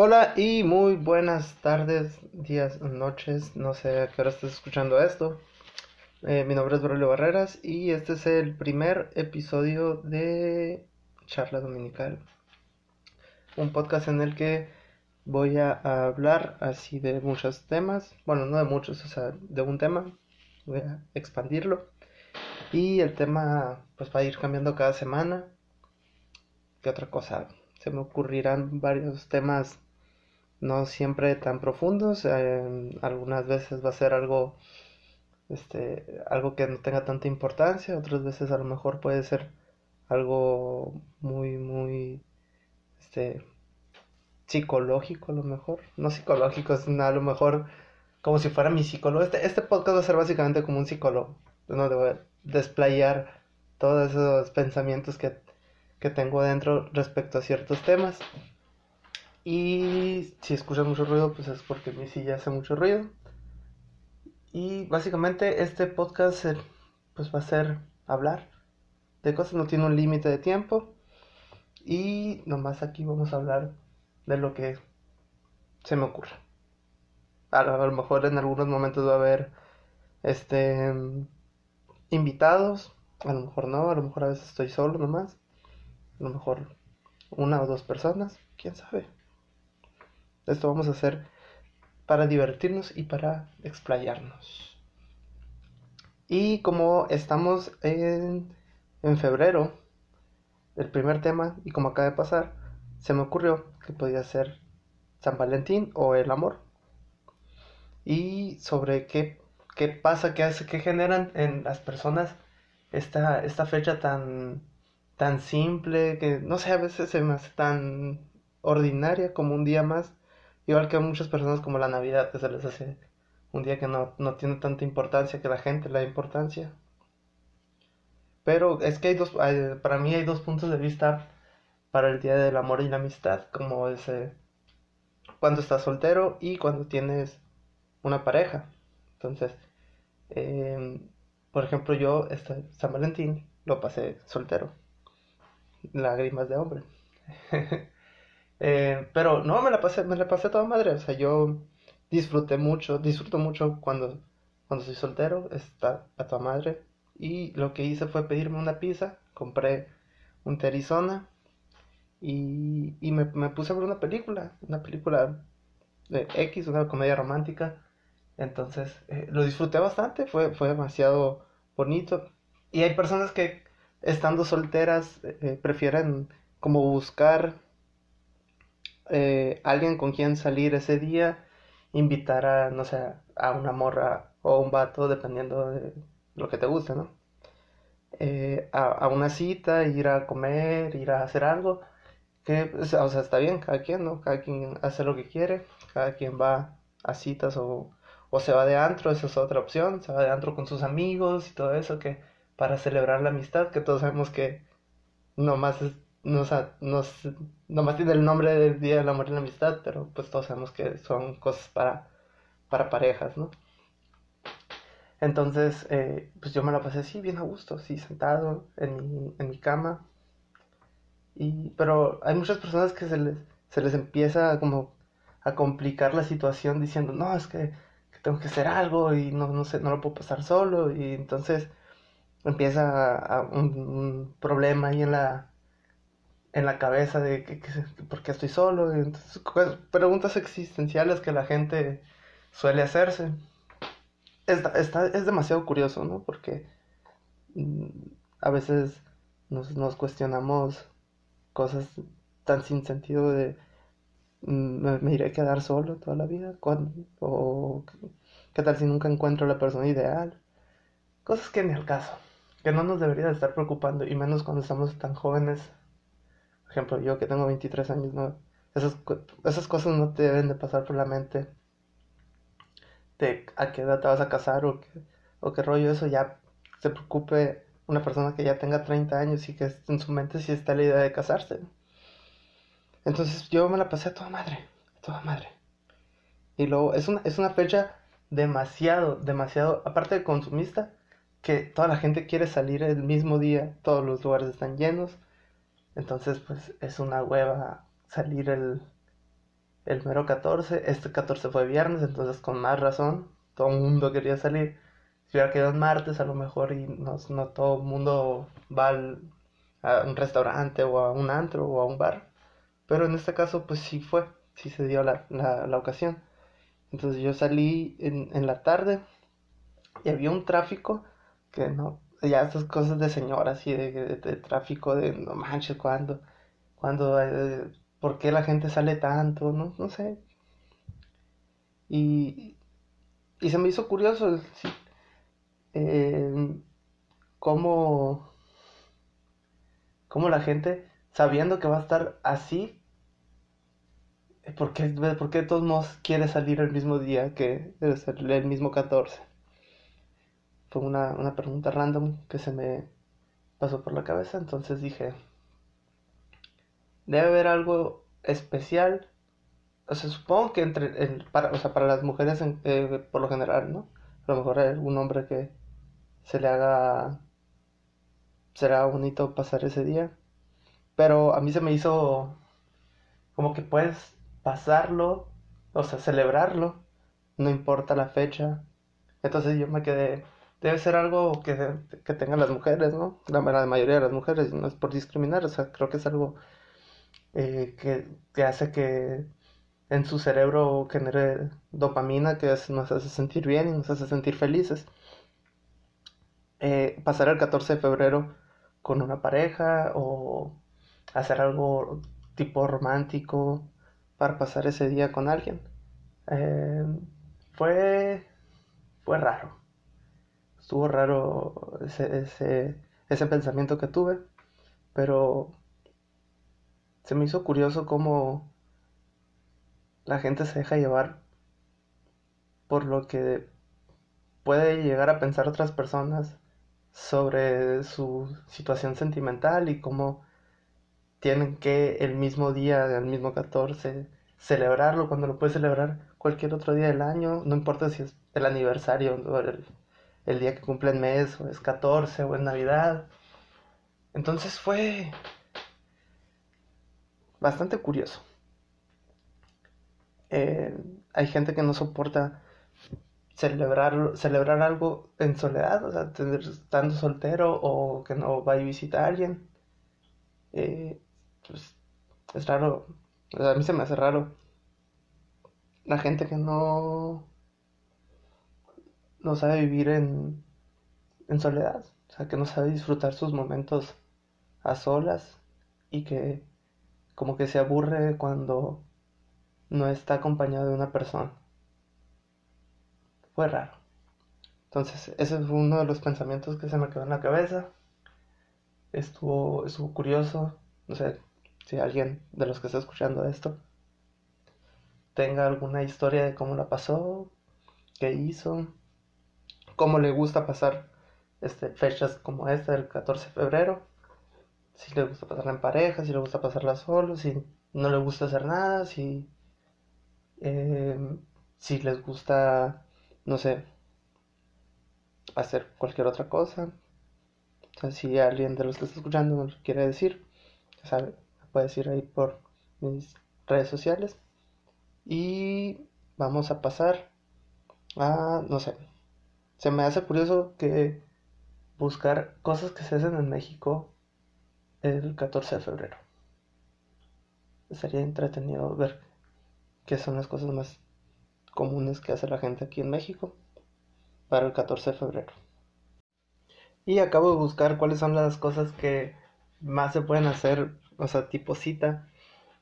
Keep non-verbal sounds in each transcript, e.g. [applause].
Hola y muy buenas tardes, días, noches, no sé a qué hora estás escuchando esto. Eh, mi nombre es Braulio Barreras y este es el primer episodio de Charla Dominical. Un podcast en el que voy a hablar así de muchos temas, bueno, no de muchos, o sea, de un tema, voy a expandirlo. Y el tema pues va a ir cambiando cada semana. ¿Qué otra cosa? Se me ocurrirán varios temas no siempre tan profundos. eh, algunas veces va a ser algo, este, algo que no tenga tanta importancia. Otras veces a lo mejor puede ser algo muy, muy, este, psicológico a lo mejor. No psicológico, sino a lo mejor como si fuera mi psicólogo. Este, este podcast va a ser básicamente como un psicólogo. Donde voy a desplayar todos esos pensamientos que, que tengo dentro respecto a ciertos temas. Y si escuchas mucho ruido, pues es porque mi silla hace mucho ruido. Y básicamente este podcast eh, pues va a ser hablar de cosas, no tiene un límite de tiempo. Y nomás aquí vamos a hablar de lo que se me ocurra. A lo, a lo mejor en algunos momentos va a haber este invitados, a lo mejor no, a lo mejor a veces estoy solo nomás, a lo mejor una o dos personas, quién sabe. Esto vamos a hacer para divertirnos y para explayarnos. Y como estamos en, en febrero, el primer tema, y como acaba de pasar, se me ocurrió que podía ser San Valentín o el amor. Y sobre qué, qué pasa, qué hace, qué generan en las personas esta, esta fecha tan, tan simple, que no sé, a veces se me hace tan ordinaria como un día más. Igual que a muchas personas como la Navidad, que se les hace un día que no, no tiene tanta importancia, que la gente le da importancia. Pero es que hay dos, para mí hay dos puntos de vista para el Día del Amor y la Amistad, como es eh, cuando estás soltero y cuando tienes una pareja. Entonces, em, por ejemplo, yo este San Valentín lo pasé soltero, lágrimas de hombre. [laughs] Eh, pero no, me la pasé, me la pasé toda madre. O sea, yo disfruté mucho, disfruto mucho cuando, cuando soy soltero, está a toda madre. Y lo que hice fue pedirme una pizza, compré un Terizona y, y me, me puse a ver una película, una película de X, una comedia romántica. Entonces, eh, lo disfruté bastante, fue, fue demasiado bonito. Y hay personas que estando solteras eh, eh, prefieren como buscar eh, alguien con quien salir ese día, invitar a, no sé, a una morra o un vato, dependiendo de lo que te guste, ¿no? Eh, a, una cita, ir a comer, ir a hacer algo, que, pues, o sea, está bien, cada quien, ¿no? Cada quien hace lo que quiere, cada quien va a citas o, o se va de antro, esa es otra opción, se va de antro con sus amigos y todo eso, que para celebrar la amistad, que todos sabemos que nomás es, no, o no nomás tiene el nombre del Día del Amor y la Amistad, pero pues todos sabemos que son cosas para, para parejas, ¿no? Entonces, eh, pues yo me la pasé así, bien a gusto, así sentado en mi, en mi cama. Y, pero hay muchas personas que se les, se les empieza como a complicar la situación diciendo, no, es que, tengo que hacer algo y no, no sé, no lo puedo pasar solo. Y entonces empieza un, un problema ahí en la, en la cabeza de que, que- por qué estoy solo. Y entonces, cu- preguntas existenciales que la gente suele hacerse. Está, está- es demasiado curioso, ¿no? Porque mm, a veces nos, nos cuestionamos cosas tan sin sentido de mm, me, me iré a quedar solo toda la vida, o qué tal si nunca encuentro la persona ideal, cosas que ni al caso, que no nos debería de estar preocupando y menos cuando estamos tan jóvenes. Por ejemplo, yo que tengo 23 años, no, esas, esas cosas no te deben de pasar por la mente de a qué edad te vas a casar o qué, o qué rollo eso ya se preocupe una persona que ya tenga 30 años y que en su mente sí está la idea de casarse. Entonces yo me la pasé a toda madre, a toda madre. Y luego es una, es una fecha demasiado, demasiado, aparte de consumista, que toda la gente quiere salir el mismo día, todos los lugares están llenos. Entonces, pues es una hueva salir el, el mero 14. Este 14 fue viernes, entonces con más razón, todo el mundo quería salir. Si hubiera quedado en martes, a lo mejor y no, no todo el mundo va a un restaurante o a un antro o a un bar. Pero en este caso, pues sí fue, sí se dio la, la, ocasión. Entonces yo salí en, en la tarde y había un tráfico que no, ya estas cosas de señoras y de, tráfico, de no manches, cuando, cuando, eh, ¿por qué la gente sale tanto? No, no sé. Y, y se me hizo curioso eh, cómo, cómo la gente, sabiendo que va a estar así, ¿por qué, por qué de todos modos quiere salir el mismo día que el mismo 14? Fue una, una pregunta random que se me pasó por la cabeza, entonces dije, debe haber algo especial. O sea, supongo que entre, para, o sea, para las mujeres eh, por lo general, ¿no? A lo mejor hay algún hombre que se le haga, será bonito pasar ese día. Pero a mí se me hizo como que puedes pasarlo, o sea, celebrarlo, no importa la fecha. Entonces yo me quedé, debe ser algo que, que tengan las mujeres, ¿no? La, mayoría de las mujeres, no es por discriminar, o sea, creo que es algo eh, que, hace que en su cerebro genere dopamina que nos hace sentir bien y nos hace sentir felices. Eh, pasar el 14 de febrero con una pareja o hacer algo tipo romántico para pasar ese día con alguien. Eh, fue, fue raro estuvo raro ese, ese, ese pensamiento que tuve, pero se me hizo curioso cómo la gente se deja llevar por lo que puede llegar a pensar otras personas sobre su situación sentimental y cómo tienen que el mismo día, el mismo 14, celebrarlo cuando lo puedes celebrar cualquier otro día del año, no importa si es el aniversario o el, el día que cumple el mes, o es 14, o es Navidad. Entonces fue bastante curioso. Eh, hay gente que no soporta celebrar, celebrar algo en soledad, o sea, estando soltero o que no va a visitar a alguien. Eh, pues es raro, a mí se me hace raro la gente que no no sabe vivir en, en soledad, o sea, que no sabe disfrutar sus momentos a solas y que como que se aburre cuando no está acompañado de una persona. Fue raro. Entonces, ese fue uno de los pensamientos que se me quedó en la cabeza. Estuvo, estuvo curioso. No sé si alguien de los que está escuchando esto tenga alguna historia de cómo la pasó, qué hizo, cómo le gusta pasar este, fechas como esta del 14 de febrero. Si le gusta pasarla en pareja, si le gusta pasarla solo, si no le gusta hacer nada, si, em, si les gusta, no sé, hacer cualquier otra cosa. O si alguien de los que está escuchando nos quiere decir, sabe, puede decir ahí por mis redes sociales. Y vamos a pasar a, no sé, se me hace curioso que buscar cosas que se hacen en México el 14 de febrero. Sería entretenido ver qué son las cosas más comunes que hace la gente aquí en México para el 14 de febrero. Y acabo de buscar cuáles son las cosas que más se pueden hacer, o sea, tipo cita,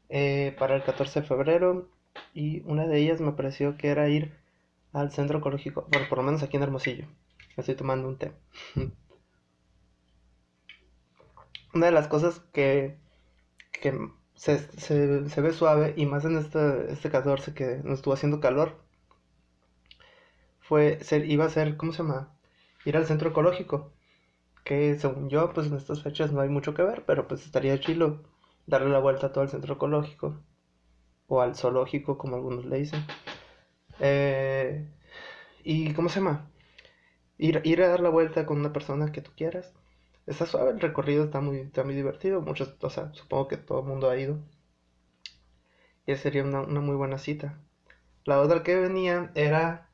eh, para el 14 de febrero. Y una de ellas me pareció que era ir al centro ecológico, bueno, por lo menos aquí en Hermosillo. Estoy tomando un té. [laughs] Una de las cosas que, que se, se, ve suave, y más en este, este 14 que nos estuvo haciendo calor, fue, ser, iba a ser, ¿cómo se llama? Ir al centro ecológico. Que según yo, pues en estas fechas no hay mucho que ver, pero pues estaría chilo darle la vuelta a todo el centro ecológico. O al zoológico, como algunos le dicen. Eh, ¿Y cómo se llama? Ir, ir a dar la vuelta con una persona que tú quieras. Está suave, el recorrido está muy, está muy divertido. Muchos, o sea, supongo que todo el mundo ha ido. Y sería una, una muy buena cita. La otra que venía era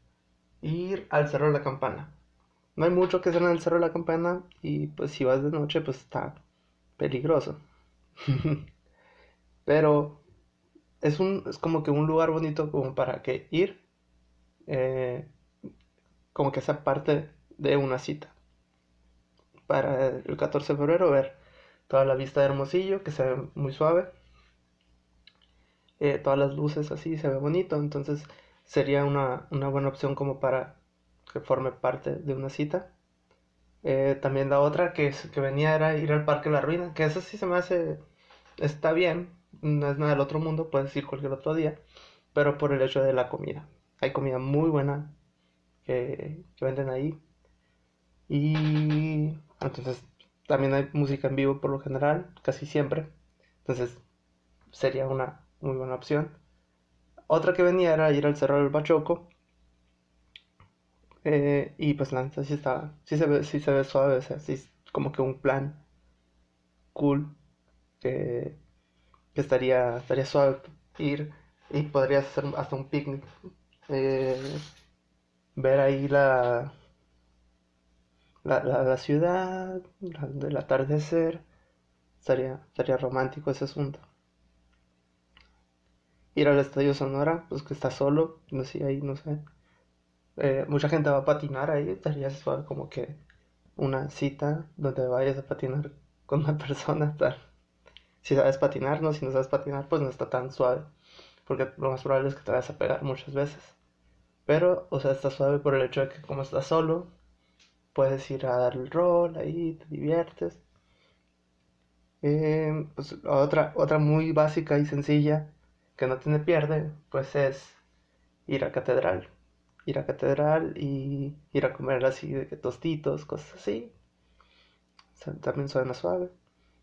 ir al Cerro de la Campana. No hay mucho que hacer en el Cerro de la Campana y pues si vas de noche pues está peligroso. [laughs] Pero es, un, es como que un lugar bonito como para que ir, eh, como que sea parte de una cita. Para el 14 de febrero ver toda la vista de Hermosillo, que se ve muy suave. Eh, todas las luces así, se ve bonito. Entonces sería una, una buena opción como para que forme parte de una cita. Eh, también la otra que, que venía era ir al Parque La Ruina, que eso sí se me hace, está bien, no es nada del otro mundo, puedes ir cualquier otro día, pero por el hecho de la comida. Hay comida muy buena que, venden ahí. Y entonces también hay música en vivo por lo general, casi siempre. Entonces sería una muy buena opción. Otra que venía era ir al Cerro del Bachoco, eh, y pues la neta sí está, sí se ve, sí se ve suave, o sea, sí es como que un plan cool que, que estaría, estaría suave ir y podrías hacer hasta un picnic. Eh, ver ahí la, la, la, ciudad, el atardecer, estaría, romántico ese asunto. Ir al Estadio Sonora, pues que está solo, no sé, ahí no sé. Eh, mucha gente va a patinar ahí, estaría suave como que una cita donde vayas a patinar con una [laughs] persona. Tal. Si sabes patinar, no, si no sabes patinar, pues no está tan suave, porque lo más probable es que te vayas a pegar muchas veces. Pero, o sea, está suave por el hecho de que como estás solo, puedes ir a dar el rol ahí, te diviertes. Eh, pues otra, otra muy básica y sencilla que no tiene pierde, pues es ir a catedral ir a catedral y ir a comer así de tostitos, cosas así. también suena suave.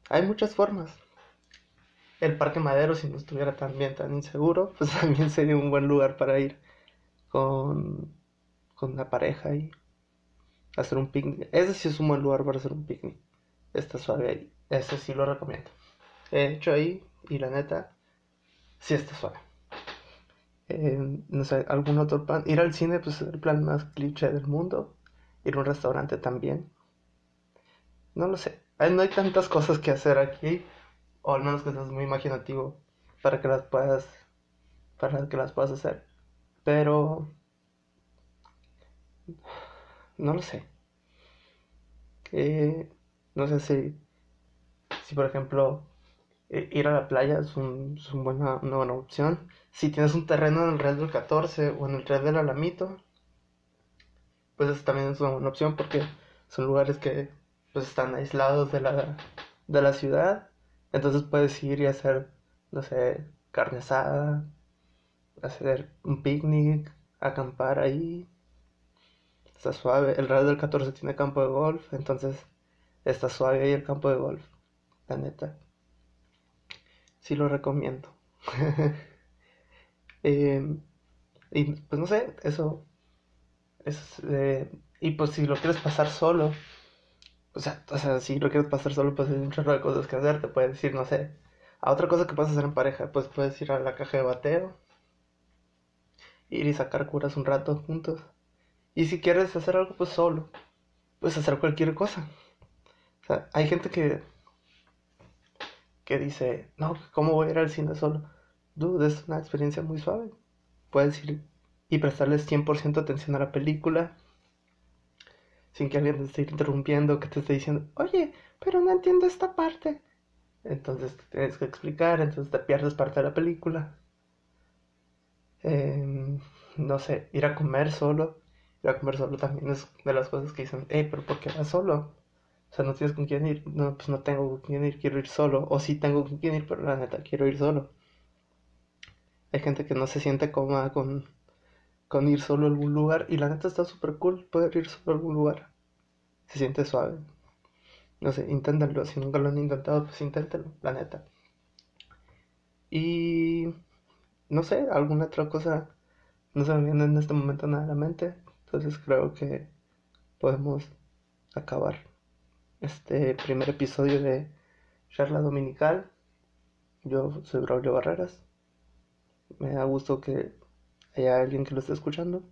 Hay muchas formas. El Parque Madero, si no estuviera tan bien, tan inseguro, [laughs] pues también sería un buen lugar para ir con, con la pareja y hacer un picnic. Ese sí es un buen lugar para hacer un picnic. Está suave ahí. Ese sí lo recomiendo. He hecho ahí y la neta, sí está suave. Eh, no sé, algún otro plan. Ir al cine, pues es el plan más cliché del mundo. Ir a un restaurante también. No lo sé. No hay tantas cosas que hacer aquí. O al menos que seas muy imaginativo para que las puedas. Para que las puedas hacer. Pero. No lo sé. no sé si. Si por ejemplo ir a la playa es, un, buena, una buena opción. Si tienes un terreno en el Red del 14 o en el Red del Alamito, pues eso también es una buena opción porque son lugares que pues están aislados de la, de la ciudad. Entonces puedes ir y hacer, no sé, carne asada, hacer un picnic, acampar ahí. Está suave. El Red del 14 tiene campo de golf, entonces está suave ahí el campo de golf. La neta sí lo recomiendo. [laughs] Em, y pues no sé, eso es... Eh, y pues si lo quieres pasar solo, o sea, o sea, si lo quieres pasar solo, pues hay un chorro de cosas que hacer. Te puedes decir, no sé, a otra cosa que puedes hacer en pareja, pues puedes ir a la caja de bateo, ir y sacar curas un rato juntos. Y si quieres hacer algo, pues solo, puedes hacer cualquier cosa. O sea, hay gente que que dice, no, ¿cómo voy a ir al cine solo? Dude, es una experiencia muy suave. Puedes ir y prestarles 100% atención a la película sin que alguien te esté interrumpiendo, que te esté diciendo, oye, pero no entiendo esta parte. Entonces tienes que explicar, entonces te pierdes parte de la película. Em, no sé, ir a comer solo. Ir a comer solo también es de las cosas que dicen, hey, pero ¿por qué vas solo? O sea, no tienes con quién ir. No, pues no tengo con quién ir, quiero ir solo. O sí tengo con quién ir, pero la neta, quiero ir solo. Hay gente que no se siente cómoda con, con ir solo a algún lugar. Y la neta está súper cool poder ir solo a algún lugar. Se siente suave. No sé, inténtenlo. Si nunca lo han intentado, pues inténtenlo, la neta. Y no sé, alguna otra cosa no se me viene en este momento nada a la mente. Entonces creo que podemos acabar este primer episodio de Charla Dominical. Yo soy Braulio Barreras. me da gusto que haya alguien que lo esté escuchando,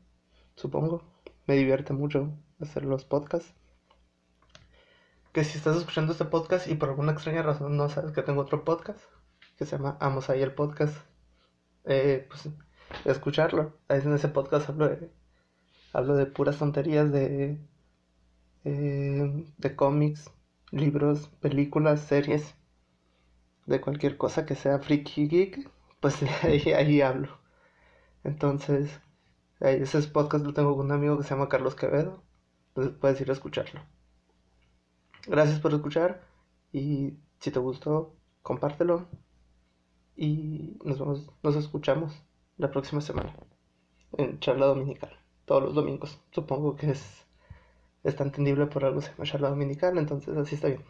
supongo. Me divierte mucho hacer los podcasts. Que si estás escuchando este podcast y por alguna extraña razón no sabes que tengo otro podcast, que se llama Amos ahí el podcast, eh, pues escucharlo. En ese podcast hablo de, hablo de puras tonterías de, eh, de cómics, libros, películas, series, de cualquier cosa que sea freaky geek, pues [laughs] ahí, ahí hablo. Entonces, ese podcast lo tengo con un amigo que se llama Carlos Quevedo, entonces puedes ir a escucharlo. Gracias por escuchar y si te gustó, compártelo y nos vemos, nos escuchamos la próxima semana en charla dominical, todos los domingos. Supongo que es, está entendible por algo se llama charla dominical, entonces así está bien.